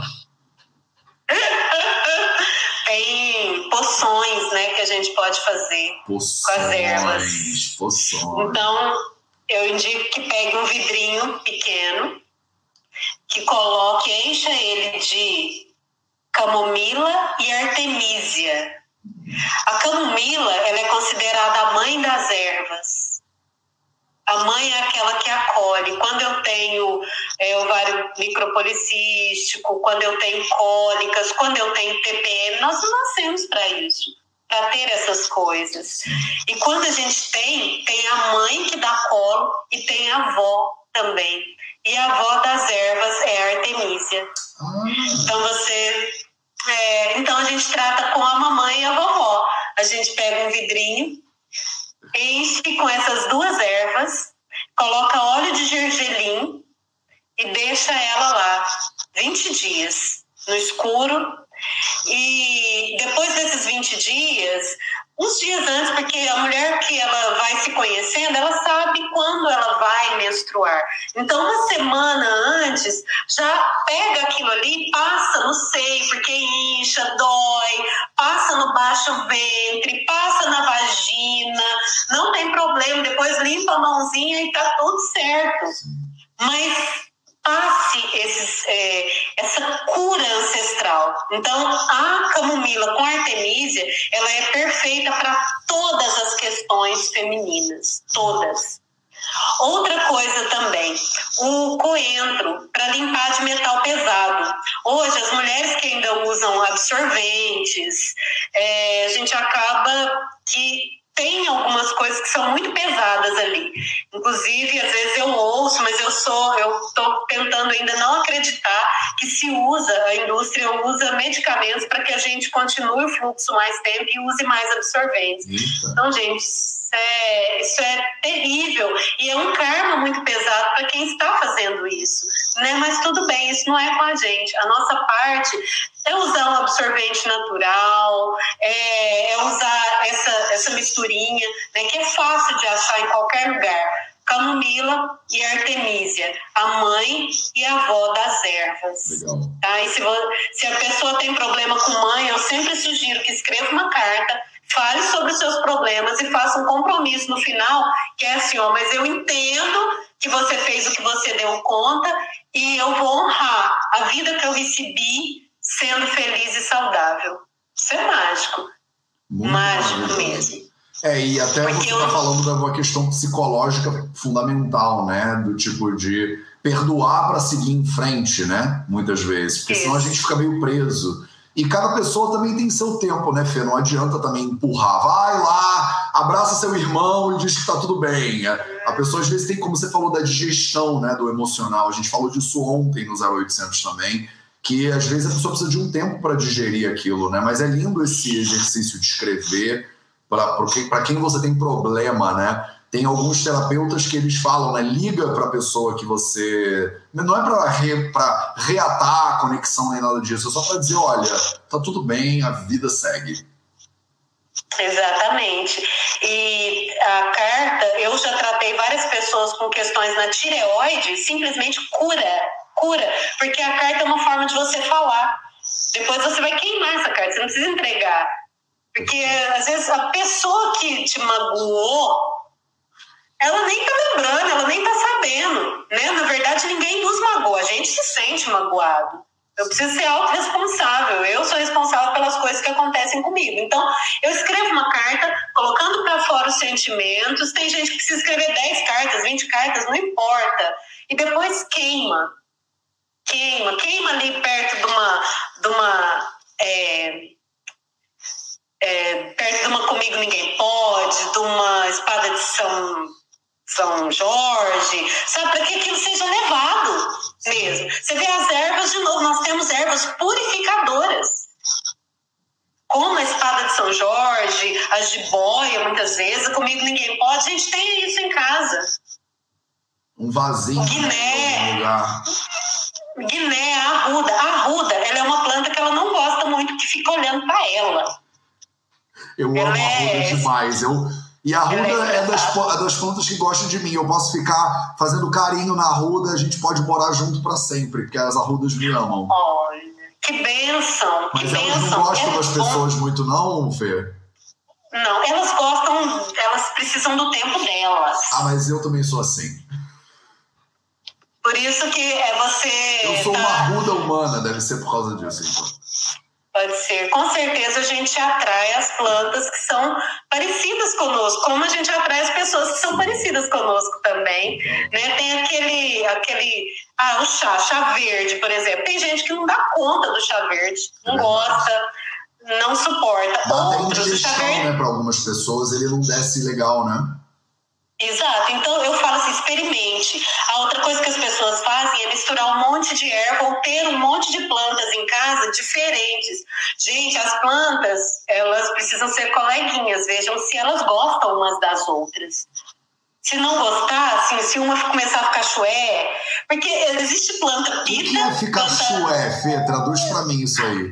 tem poções, gente pode fazer poções, com as ervas. Poções. Então, eu indico que pegue um vidrinho pequeno, que coloque, encha ele de camomila e artemisia. A camomila ela é considerada a mãe das ervas. A mãe é aquela que acolhe. Quando eu tenho é, ovário micropolicístico, quando eu tenho cólicas, quando eu tenho TPM, nós nascemos para isso, para ter essas coisas. E quando a gente tem, tem a mãe que dá colo e tem a avó também. E a avó das ervas é a Artemisia. Ah. Então você é, então a gente trata com a mamãe e a vovó. A gente pega um vidrinho, enche com essas duas ervas, coloca óleo de gergelim e deixa ela lá 20 dias no escuro. E depois desses 20 dias, uns dias antes, porque a mulher que ela vai se conhecendo, ela sabe quando ela vai menstruar. Então, uma semana antes, já pega aquilo ali, passa no seio, porque incha, dói, passa no baixo ventre, passa na vagina, não tem problema, depois limpa a mãozinha e tá tudo certo. Mas passe esses, é, essa cura ancestral. Então, a camomila com artemisia, ela é perfeita para todas as questões femininas, todas. Outra coisa também, o coentro para limpar de metal pesado. Hoje, as mulheres que ainda usam absorventes, é, a gente acaba que tem algumas coisas que são muito pesadas ali. Inclusive, às vezes eu ouço, mas eu sou, eu estou tentando ainda não acreditar que se usa, a indústria usa medicamentos para que a gente continue o fluxo mais tempo e use mais absorventes. Eita. Então, gente, isso é, isso é terrível e é um karma muito pesado para quem está fazendo isso. Né? Mas tudo bem, isso não é com a gente. A nossa parte é usar um absorvente natural, é, é usar essa, essa misturinha, né, que é fácil de achar em qualquer lugar. Camomila e Artemisia, a mãe e a avó das ervas. Legal. Tá? E se, se a pessoa tem problema com mãe, eu sempre sugiro que escreva uma carta fale sobre os seus problemas e faça um compromisso no final, que é assim, ó, mas eu entendo que você fez o que você deu conta e eu vou honrar a vida que eu recebi sendo feliz e saudável. Isso é mágico. Muito mágico mesmo. É, e até Porque você está eu... falando de uma questão psicológica fundamental, né? Do tipo de perdoar para seguir em frente, né? Muitas vezes. Porque Isso. senão a gente fica meio preso. E cada pessoa também tem seu tempo, né, Fê? Não adianta também empurrar. Vai lá, abraça seu irmão e diz que tá tudo bem. A pessoa às vezes tem, como você falou, da digestão, né, do emocional. A gente falou disso ontem no 0800 também, que às vezes a pessoa precisa de um tempo para digerir aquilo, né? Mas é lindo esse exercício de escrever para quem você tem problema, né? Tem alguns terapeutas que eles falam, né? Liga para a pessoa que você. Não é para re, reatar a conexão nem nada disso, é só para dizer: olha, tá tudo bem, a vida segue. Exatamente. E a carta, eu já tratei várias pessoas com questões na tireoide, simplesmente cura, cura, porque a carta é uma forma de você falar. Depois você vai queimar essa carta, você não precisa entregar. Porque às vezes a pessoa que te magoou, ela nem tá lembrando, ela nem tá sabendo, né? Na verdade, ninguém nos magoa, a gente se sente magoado. Eu preciso ser autorresponsável, eu sou responsável pelas coisas que acontecem comigo. Então, eu escrevo uma carta colocando para fora os sentimentos. Tem gente que precisa escrever 10 cartas, 20 cartas, não importa. E depois queima. Queima, queima ali perto de uma. De uma é, é, perto de uma Comigo Ninguém Pode, de uma espada de São São Jorge, sabe, para que aquilo seja levado mesmo. Você vê as ervas de novo, nós temos ervas purificadoras. Como a espada de São Jorge, as de boia, muitas vezes, comigo ninguém pode, a gente tem isso em casa. Um vasinho. Guiné. Lugar. Guiné, arruda. A arruda, ela é uma planta que ela não gosta muito que fica olhando para ela. Eu ela amo a arruda é... demais. Eu, e a arruda é, é das, é das plantas que gostam de mim. Eu posso ficar fazendo carinho na arruda, a gente pode morar junto para sempre, porque as arrudas me amam. Olha, que benção. Mas que elas benção. não gostam das pessoas muito, não, Fê? Não, elas gostam, elas precisam do tempo delas. Ah, mas eu também sou assim. Por isso que é você. Eu sou tá... uma arruda humana, deve ser por causa disso, então. Pode ser. Com certeza a gente atrai as plantas que são parecidas conosco, como a gente atrai as pessoas que são parecidas conosco também. Né? Tem aquele, aquele. Ah, o chá, chá verde, por exemplo. Tem gente que não dá conta do chá verde, não é gosta, não suporta. Dá Outros, até indigestão, né? Para algumas pessoas, ele não desce legal, né? Exato, então eu falo assim, experimente. A outra coisa que as pessoas fazem é misturar um monte de erva ou ter um monte de plantas em casa diferentes. Gente, as plantas, elas precisam ser coleguinhas, vejam se elas gostam umas das outras. Se não gostar, assim, se uma começar a ficar chué, porque existe planta pita. O que é ficar planta... chué, Fê? Traduz pra mim isso aí.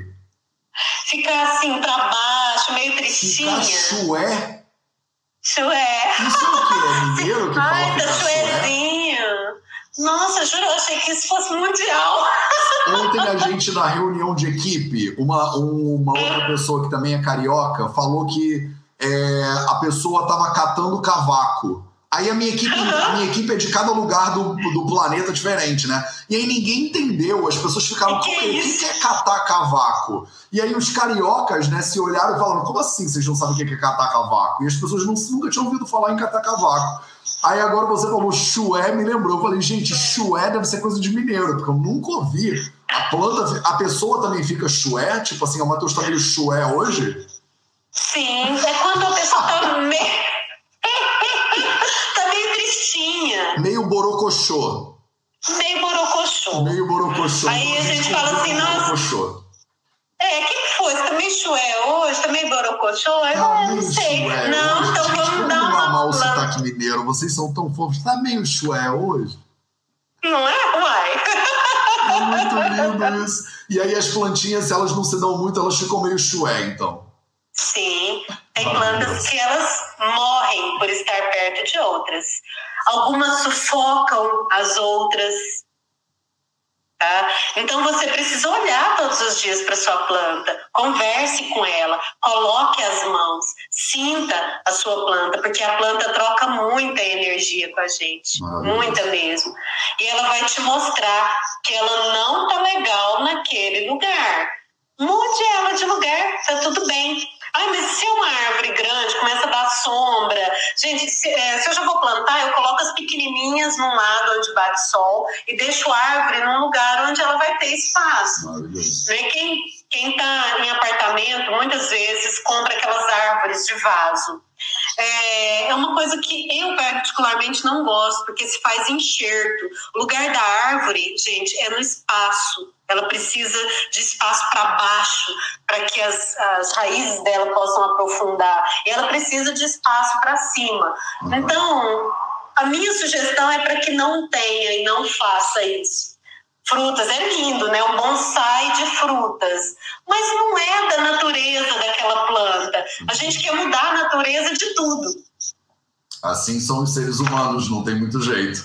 Ficar assim, pra baixo, meio tristinha. Ficar chué? Chué. Isso é o quê? É mineiro que Ai, fala tá chuézinho. Nossa, juro, eu achei que isso fosse mundial. Ontem a gente, na reunião de equipe, uma, uma outra pessoa que também é carioca falou que é, a pessoa estava catando cavaco. Aí a minha equipe, a minha equipe é de cada lugar do, do planeta diferente, né? E aí ninguém entendeu, as pessoas ficaram, que, que, que, que é catar cavaco? E aí os cariocas, né, se olharam e falaram, como assim vocês não sabem o que é catar cavaco? E as pessoas não, nunca tinham ouvido falar em catar cavaco. Aí agora você falou chué, me lembrou. Eu falei, gente, chué deve ser coisa de mineiro, porque eu nunca ouvi. A planta, a pessoa também fica chué? Tipo assim, o Matheus tá meio chué hoje? Sim, é quando a pessoa tá meio Meio borocochô. Meio borocochô. Meio borocochô. Aí a gente fala assim, nossa. Borocochô. É, o que, foi? Você tá meio chué hoje? Tá meio borocochô? Eu ah, não sei. Chué não, hoje. então vamos dar uma. mal o sotaque mineiro, vocês são tão fofos. Tá meio chué hoje? Não é? Uai. É muito lindo isso. E aí as plantinhas, se elas não se dão muito, elas ficam meio chué, então. Sim, tem plantas que elas morrem por estar perto de outras. Algumas sufocam as outras. Tá? Então você precisa olhar todos os dias para sua planta, converse com ela, coloque as mãos, sinta a sua planta, porque a planta troca muita energia com a gente, muita mesmo. E ela vai te mostrar que ela não tá legal naquele lugar. Mude ela de lugar, tá tudo bem. Ai, mas se é uma árvore grande, começa a dar sombra. Gente, se, é, se eu já vou plantar, eu coloco as pequenininhas num lado onde bate sol e deixo a árvore num lugar onde ela vai ter espaço. Né? Quem quem está em apartamento muitas vezes compra aquelas árvores de vaso. É, é uma coisa que eu particularmente não gosto, porque se faz enxerto. O lugar da árvore, gente, é no espaço. Ela precisa de espaço para baixo, para que as, as raízes dela possam aprofundar. E ela precisa de espaço para cima. Então, a minha sugestão é para que não tenha e não faça isso frutas. É lindo, né? Um bonsai de frutas. Mas não é da natureza daquela planta. A gente quer mudar a natureza de tudo. Assim são os seres humanos, não tem muito jeito.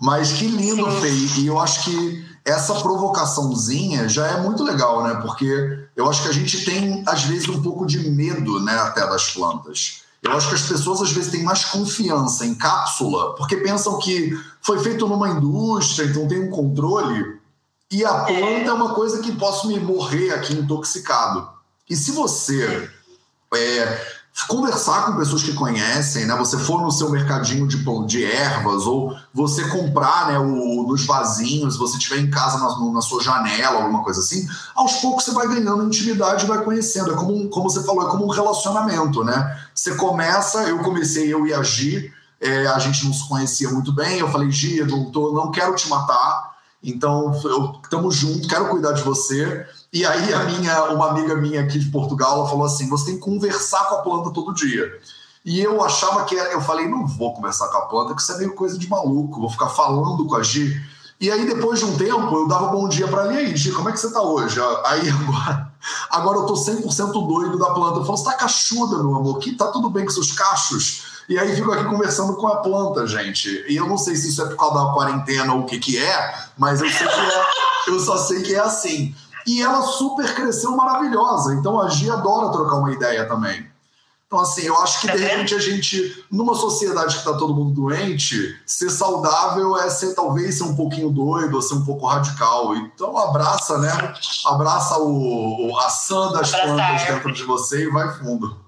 Mas que lindo, Fê. E eu acho que essa provocaçãozinha já é muito legal, né? Porque eu acho que a gente tem, às vezes, um pouco de medo, né, até das plantas. Eu acho que as pessoas às vezes têm mais confiança em cápsula, porque pensam que foi feito numa indústria, então tem um controle. E a planta é uma coisa que posso me morrer aqui intoxicado. E se você é, conversar com pessoas que conhecem, né? Você for no seu mercadinho de, de ervas ou você comprar, né, o, nos vasinhos, você tiver em casa na, na, sua janela, alguma coisa assim, aos poucos você vai ganhando intimidade vai conhecendo. É como, como você falou, é como um relacionamento, né? Você começa, eu comecei, eu e a Gi, é, a gente não se conhecia muito bem. Eu falei, Gia, não, tô, não quero te matar, então estamos juntos, quero cuidar de você. E aí a minha, uma amiga minha aqui de Portugal, ela falou assim, você tem que conversar com a planta todo dia. E eu achava que era, eu falei, não vou conversar com a planta, que isso é meio coisa de maluco, vou ficar falando com a Gi. E aí, depois de um tempo, eu dava bom dia para ela. E aí, Gi, como é que você tá hoje? Aí agora, agora eu tô 100% doido da planta. Eu falo, você tá cachuda, meu amor, que tá tudo bem com seus cachos? E aí fico aqui conversando com a planta, gente. E eu não sei se isso é por causa da quarentena ou o que que é, mas eu sei que é, eu só sei que é assim. E ela super cresceu maravilhosa. Então a Gi adora trocar uma ideia também. Então, assim, eu acho que de repente a gente, numa sociedade que está todo mundo doente, ser saudável é ser talvez ser um pouquinho doido, ou ser um pouco radical. Então, abraça, né? Abraça o, a sã das plantas dentro de você e vai fundo.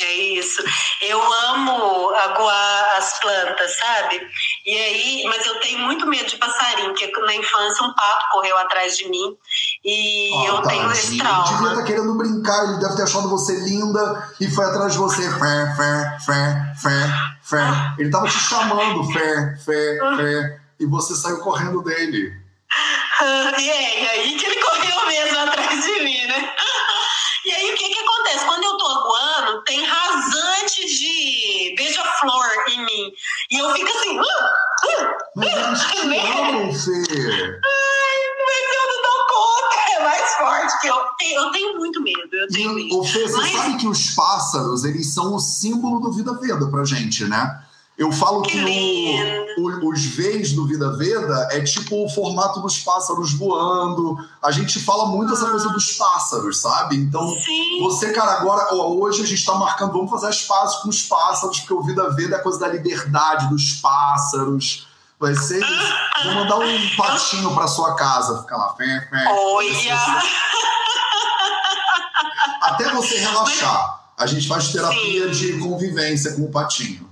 É isso. Eu amo aguar as plantas, sabe? E aí, mas eu tenho muito medo de passarinho, porque na infância um pato correu atrás de mim e oh, eu tenho esse trauma. Ele devia estar tá querendo brincar, ele deve ter achado você linda e foi atrás de você. Fé, fé, fé, fé, fé. Ele estava te chamando, fé, fé, fé, e você saiu correndo dele. e é, e aí que ele correu mesmo atrás de mim, né? E aí o que que acontece? Quando eu tô aguando, tem rasante de beija-flor em mim. E eu fico assim. Uh, uh, mas eles te amam, Fê. Ai, mas eu não dou conta. É mais forte que eu. Eu tenho muito medo. Eu tenho medo. Ô, Fê, você mas... sabe que os pássaros, eles são o símbolo do Vida Veda pra gente, né? Eu falo que, que o, o, os Vs do Vida Veda é tipo o formato dos pássaros voando. A gente fala muito essa coisa dos pássaros, sabe? Então, Sim. você, cara, agora, hoje a gente tá marcando, vamos fazer as pazes com os pássaros, porque o Vida Veda é a coisa da liberdade dos pássaros. Vai ser isso. Vou mandar um patinho pra sua casa, fica lá. Fé, fé, Olha! Até você relaxar. A gente faz terapia Sim. de convivência com o patinho.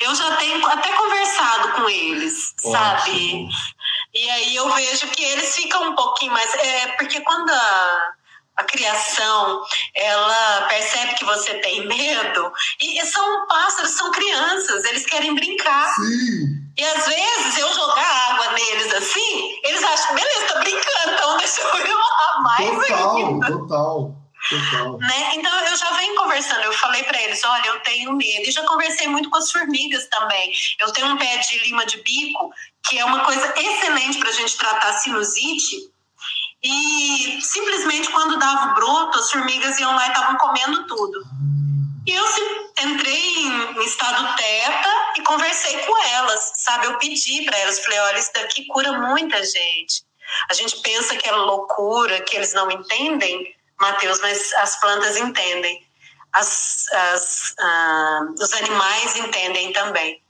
Eu já tenho até conversado com eles, Ótimo. sabe? E aí eu vejo que eles ficam um pouquinho mais. É, porque quando a, a criação ela percebe que você tem medo, e são pássaros, são crianças, eles querem brincar. Sim. E às vezes eu jogar água neles assim, eles acham, beleza, tá brincando, então deixa eu ir lá mais total, ainda. Total. Né? Então eu já venho conversando, eu falei para eles, olha, eu tenho medo. E já conversei muito com as formigas também. Eu tenho um pé de lima de bico, que é uma coisa excelente para a gente tratar sinusite. E simplesmente quando dava o broto, as formigas iam lá e estavam comendo tudo. E eu entrei em, estado teta e conversei com elas, sabe? Eu pedi para elas, falei, olha, isso daqui cura muita gente. A gente pensa que é loucura, que eles não entendem, Mateus, mas as plantas entendem, as, as, ah, os animais entendem também.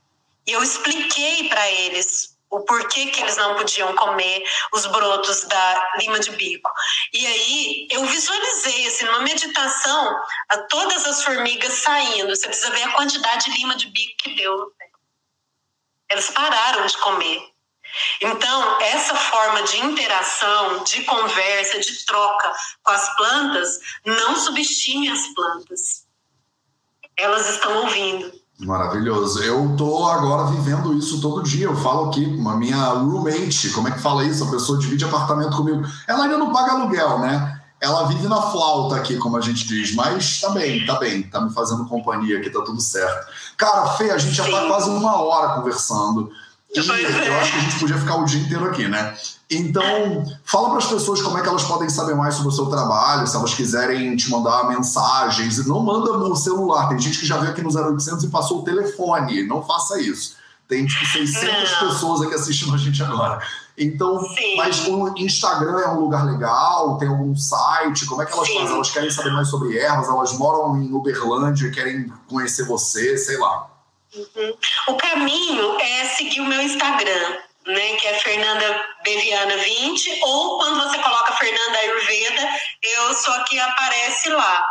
E eu expliquei para eles o porquê que eles não podiam comer os brotos da lima de bico. E aí eu visualizei, assim, numa meditação, a todas as formigas saindo. Você precisa ver a quantidade de lima de bico que deu. Elas pararam de comer. Então, essa forma de interação, de conversa, de troca com as plantas, não subestime as plantas. Elas estão ouvindo. Maravilhoso. Eu tô agora vivendo isso todo dia. Eu falo aqui com a minha roommate, como é que fala isso? A pessoa divide apartamento comigo. Ela ainda não paga aluguel, né? Ela vive na flauta aqui, como a gente diz, mas tá bem, tá bem, tá me fazendo companhia aqui, tá tudo certo. Cara, Fê, a gente já tá quase uma hora conversando. E eu acho que a gente podia ficar o dia inteiro aqui, né? Então, fala para as pessoas como é que elas podem saber mais sobre o seu trabalho, se elas quiserem te mandar mensagens. Não manda no celular. Tem gente que já veio aqui no 0800 e passou o telefone. Não faça isso. Tem tipo 600 Não. pessoas aqui assistindo a gente agora. Então, Sim. mas o Instagram é um lugar legal? Tem algum site? Como é que elas Sim. fazem? Elas querem saber mais sobre ervas? Elas moram em Uberlândia, querem conhecer você, sei lá. Uhum. O caminho é seguir o meu Instagram, né, que é Fernanda Beviana 20, ou quando você coloca Fernanda Ayurveda, eu sou a que aparece lá.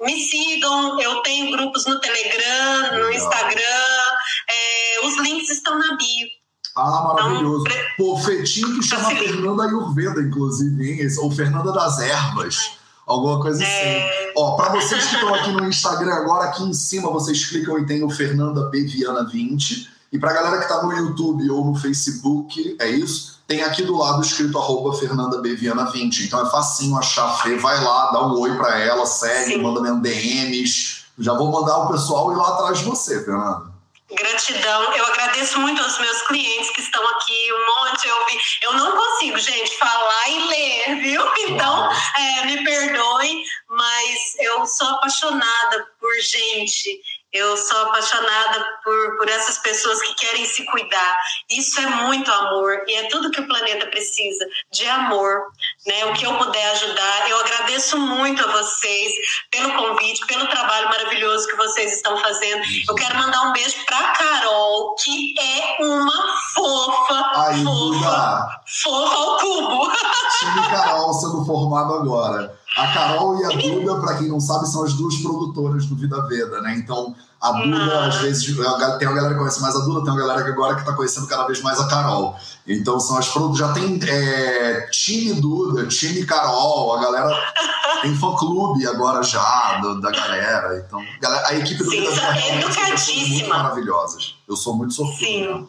Me sigam, eu tenho grupos no Telegram, no Instagram, é, os links estão na bio. Ah, maravilhoso. Então, Pô, Fetinho que chama Fernanda Ayurveda, inclusive, hein? Ou Fernanda das Ervas. Alguma coisa assim. É... Ó, pra vocês que estão aqui no Instagram agora, aqui em cima vocês clicam e tem o Fernanda B. Viana 20. E pra galera que tá no YouTube ou no Facebook, é isso? Tem aqui do lado escrito arroba Fernanda B. Viana 20. Então é facinho achar a Fê, vai lá, dá um oi pra ela, segue, Sim. manda mesmo DMs. Já vou mandar o pessoal ir lá atrás de você, Fernanda. Gratidão. Eu agradeço muito aos meus clientes que estão aqui, um monte. Eu, vi, eu não consigo, gente, falar e ler, viu? Então, é, me perdoem, mas eu sou apaixonada por gente eu sou apaixonada por, por essas pessoas que querem se cuidar. Isso é muito amor e é tudo que o planeta precisa de amor, né? O que eu puder ajudar, eu agradeço muito a vocês pelo convite, pelo trabalho maravilhoso que vocês estão fazendo. Eu quero mandar um beijo para Carol, que é uma fofa, Aí, fofa, fofa ao cubo. Time Carol sendo formado agora. A Carol e a Duda, para quem não sabe, são as duas produtoras do Vida Veda, né? Então, a Duda, às vezes, tem uma galera que conhece mais a Duda, tem uma galera que agora que tá conhecendo cada vez mais a Carol. Então, são as produtoras. Já tem é, time Duda, time Carol, a galera tem fã-clube agora já do, da galera. Então, a equipe do Sim, Vida Veda é muito maravilhosas. Eu sou muito sofrido. Sim.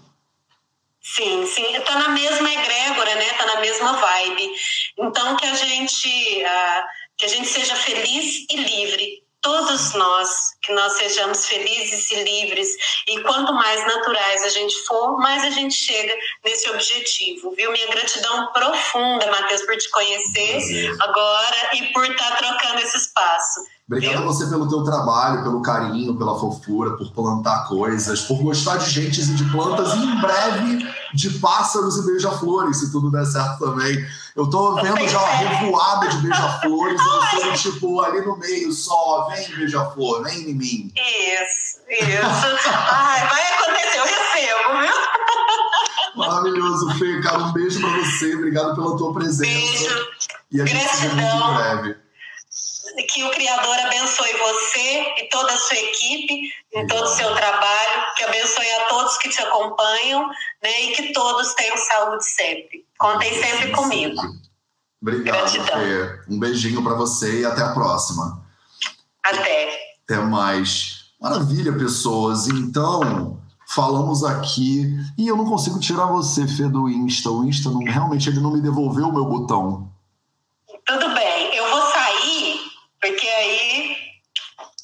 Sim, sim, tá na mesma egrégora, né? Tá na mesma vibe. Então que a gente uh, que a gente seja feliz e livre. Todos nós, que nós sejamos felizes e livres. E quanto mais naturais a gente for, mais a gente chega nesse objetivo, viu? Minha gratidão profunda, Matheus, por te conhecer agora e por estar tá trocando esse espaço. Obrigado a você pelo teu trabalho, pelo carinho, pela fofura, por plantar coisas, por gostar de gente e de plantas e em breve de pássaros e beija-flores, se tudo der certo também. Eu tô vendo já uma revoada de beija-flores, eu tipo ali no meio só, vem beija-flor, vem em mim. Isso, isso. Ai, vai acontecer, eu recebo, viu? Maravilhoso, Fê. Cara, um beijo pra você, obrigado pela tua presença. Beijo. E a gente Gratidão. se vê muito em breve que o Criador abençoe você e toda a sua equipe, em todo o seu trabalho, que abençoe a todos que te acompanham, né? E que todos tenham saúde sempre. Contem sempre comigo. Obrigado, Fê. Um beijinho para você e até a próxima. Até. Até mais. Maravilha, pessoas. Então, falamos aqui. E eu não consigo tirar você, Fê, do Insta. O Insta não, realmente ele não me devolveu o meu botão. Tudo bem. Porque aí.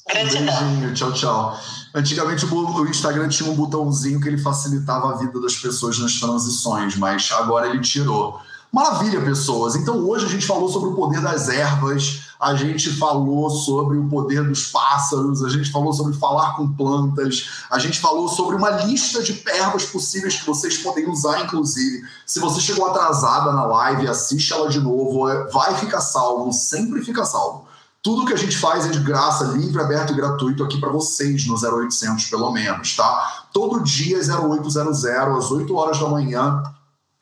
Gratidão. Um beijinho, tchau, tchau. Antigamente o Instagram tinha um botãozinho que ele facilitava a vida das pessoas nas transições, mas agora ele tirou. Maravilha, pessoas! Então hoje a gente falou sobre o poder das ervas, a gente falou sobre o poder dos pássaros, a gente falou sobre falar com plantas, a gente falou sobre uma lista de ervas possíveis que vocês podem usar, inclusive. Se você chegou atrasada na live, assiste ela de novo, vai ficar salvo, sempre fica salvo. Tudo que a gente faz é de graça, livre, aberto e gratuito aqui para vocês no 0800, pelo menos, tá? Todo dia 0800, às 8 horas da manhã,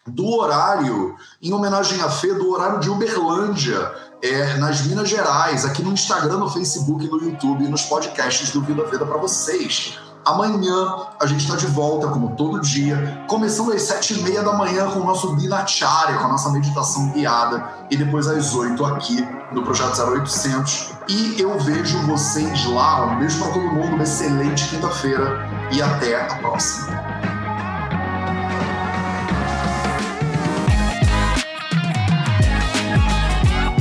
do horário, em homenagem à Fê, do horário de Uberlândia, é, nas Minas Gerais, aqui no Instagram, no Facebook, no YouTube e nos podcasts do Vida Veda para vocês. Amanhã a gente está de volta, como todo dia, começando às sete e meia da manhã com o nosso Dinacharya, com a nossa meditação guiada, e depois às oito aqui no Projeto 0800. E eu vejo vocês lá. Um beijo para todo mundo, uma excelente quinta-feira e até a próxima.